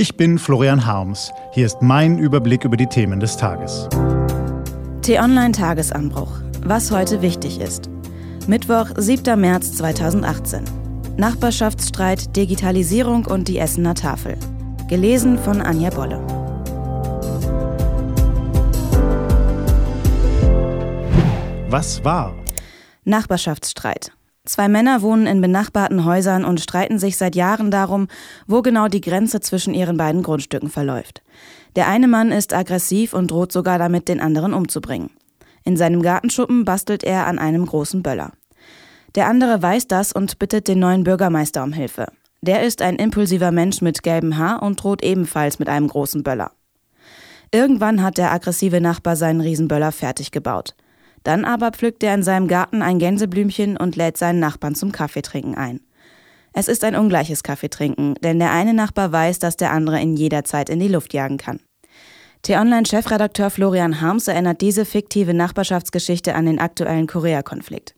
Ich bin Florian Harms. Hier ist mein Überblick über die Themen des Tages. T-Online Tagesanbruch. Was heute wichtig ist. Mittwoch, 7. März 2018. Nachbarschaftsstreit, Digitalisierung und die Essener Tafel. Gelesen von Anja Bolle. Was war? Nachbarschaftsstreit. Zwei Männer wohnen in benachbarten Häusern und streiten sich seit Jahren darum, wo genau die Grenze zwischen ihren beiden Grundstücken verläuft. Der eine Mann ist aggressiv und droht sogar damit, den anderen umzubringen. In seinem Gartenschuppen bastelt er an einem großen Böller. Der andere weiß das und bittet den neuen Bürgermeister um Hilfe. Der ist ein impulsiver Mensch mit gelbem Haar und droht ebenfalls mit einem großen Böller. Irgendwann hat der aggressive Nachbar seinen Riesenböller fertig gebaut. Dann aber pflückt er in seinem Garten ein Gänseblümchen und lädt seinen Nachbarn zum Kaffeetrinken ein. Es ist ein ungleiches Kaffeetrinken, denn der eine Nachbar weiß, dass der andere ihn jederzeit in die Luft jagen kann. T-Online-Chefredakteur Florian Harms erinnert diese fiktive Nachbarschaftsgeschichte an den aktuellen Korea-Konflikt.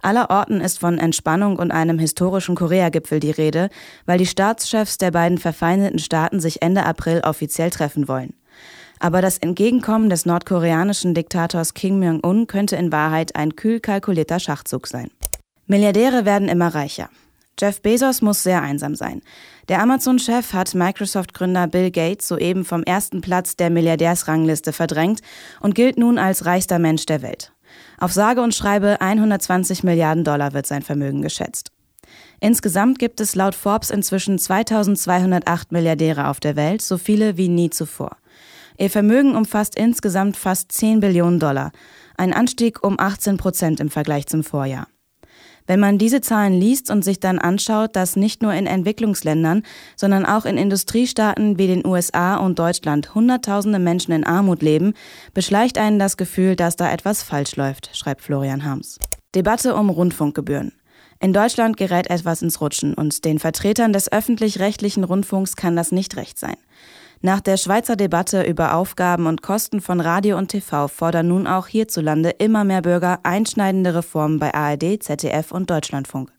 Allerorten ist von Entspannung und einem historischen Korea-Gipfel die Rede, weil die Staatschefs der beiden verfeindeten Staaten sich Ende April offiziell treffen wollen. Aber das Entgegenkommen des nordkoreanischen Diktators Kim Jong-un könnte in Wahrheit ein kühl kalkulierter Schachzug sein. Milliardäre werden immer reicher. Jeff Bezos muss sehr einsam sein. Der Amazon-Chef hat Microsoft-Gründer Bill Gates soeben vom ersten Platz der Milliardärsrangliste verdrängt und gilt nun als reichster Mensch der Welt. Auf sage und schreibe 120 Milliarden Dollar wird sein Vermögen geschätzt. Insgesamt gibt es laut Forbes inzwischen 2208 Milliardäre auf der Welt, so viele wie nie zuvor. Ihr Vermögen umfasst insgesamt fast 10 Billionen Dollar, ein Anstieg um 18 Prozent im Vergleich zum Vorjahr. Wenn man diese Zahlen liest und sich dann anschaut, dass nicht nur in Entwicklungsländern, sondern auch in Industriestaaten wie den USA und Deutschland Hunderttausende Menschen in Armut leben, beschleicht einen das Gefühl, dass da etwas falsch läuft, schreibt Florian Harms. Debatte um Rundfunkgebühren. In Deutschland gerät etwas ins Rutschen und den Vertretern des öffentlich-rechtlichen Rundfunks kann das nicht recht sein. Nach der Schweizer Debatte über Aufgaben und Kosten von Radio und TV fordern nun auch hierzulande immer mehr Bürger einschneidende Reformen bei ARD, ZDF und Deutschlandfunk.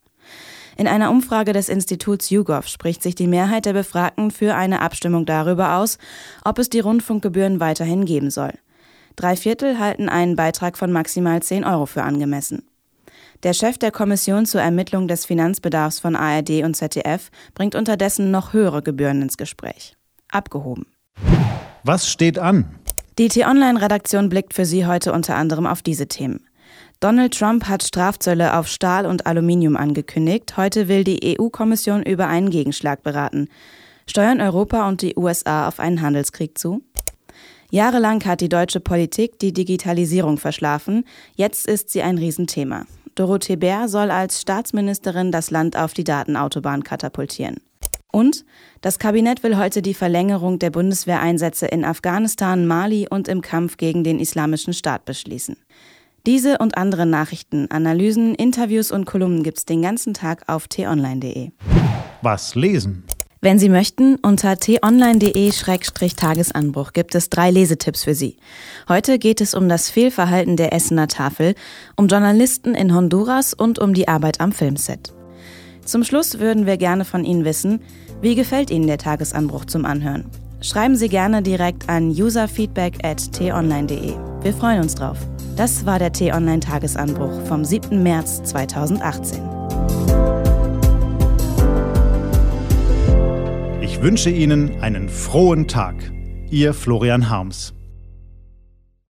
In einer Umfrage des Instituts YouGov spricht sich die Mehrheit der Befragten für eine Abstimmung darüber aus, ob es die Rundfunkgebühren weiterhin geben soll. Drei Viertel halten einen Beitrag von maximal 10 Euro für angemessen. Der Chef der Kommission zur Ermittlung des Finanzbedarfs von ARD und ZDF bringt unterdessen noch höhere Gebühren ins Gespräch abgehoben. Was steht an? Die T-Online-Redaktion blickt für Sie heute unter anderem auf diese Themen. Donald Trump hat Strafzölle auf Stahl und Aluminium angekündigt. Heute will die EU-Kommission über einen Gegenschlag beraten. Steuern Europa und die USA auf einen Handelskrieg zu? Jahrelang hat die deutsche Politik die Digitalisierung verschlafen. Jetzt ist sie ein Riesenthema. Dorothee Bär soll als Staatsministerin das Land auf die Datenautobahn katapultieren. Und das Kabinett will heute die Verlängerung der Bundeswehreinsätze in Afghanistan, Mali und im Kampf gegen den Islamischen Staat beschließen. Diese und andere Nachrichten, Analysen, Interviews und Kolumnen gibt's den ganzen Tag auf t-online.de. Was lesen? Wenn Sie möchten, unter t-online.de-tagesanbruch gibt es drei Lesetipps für Sie. Heute geht es um das Fehlverhalten der Essener Tafel, um Journalisten in Honduras und um die Arbeit am Filmset. Zum Schluss würden wir gerne von Ihnen wissen, wie gefällt Ihnen der Tagesanbruch zum Anhören? Schreiben Sie gerne direkt an userfeedback at t-online.de. Wir freuen uns drauf. Das war der T-Online Tagesanbruch vom 7. März 2018. Ich wünsche Ihnen einen frohen Tag. Ihr Florian Harms.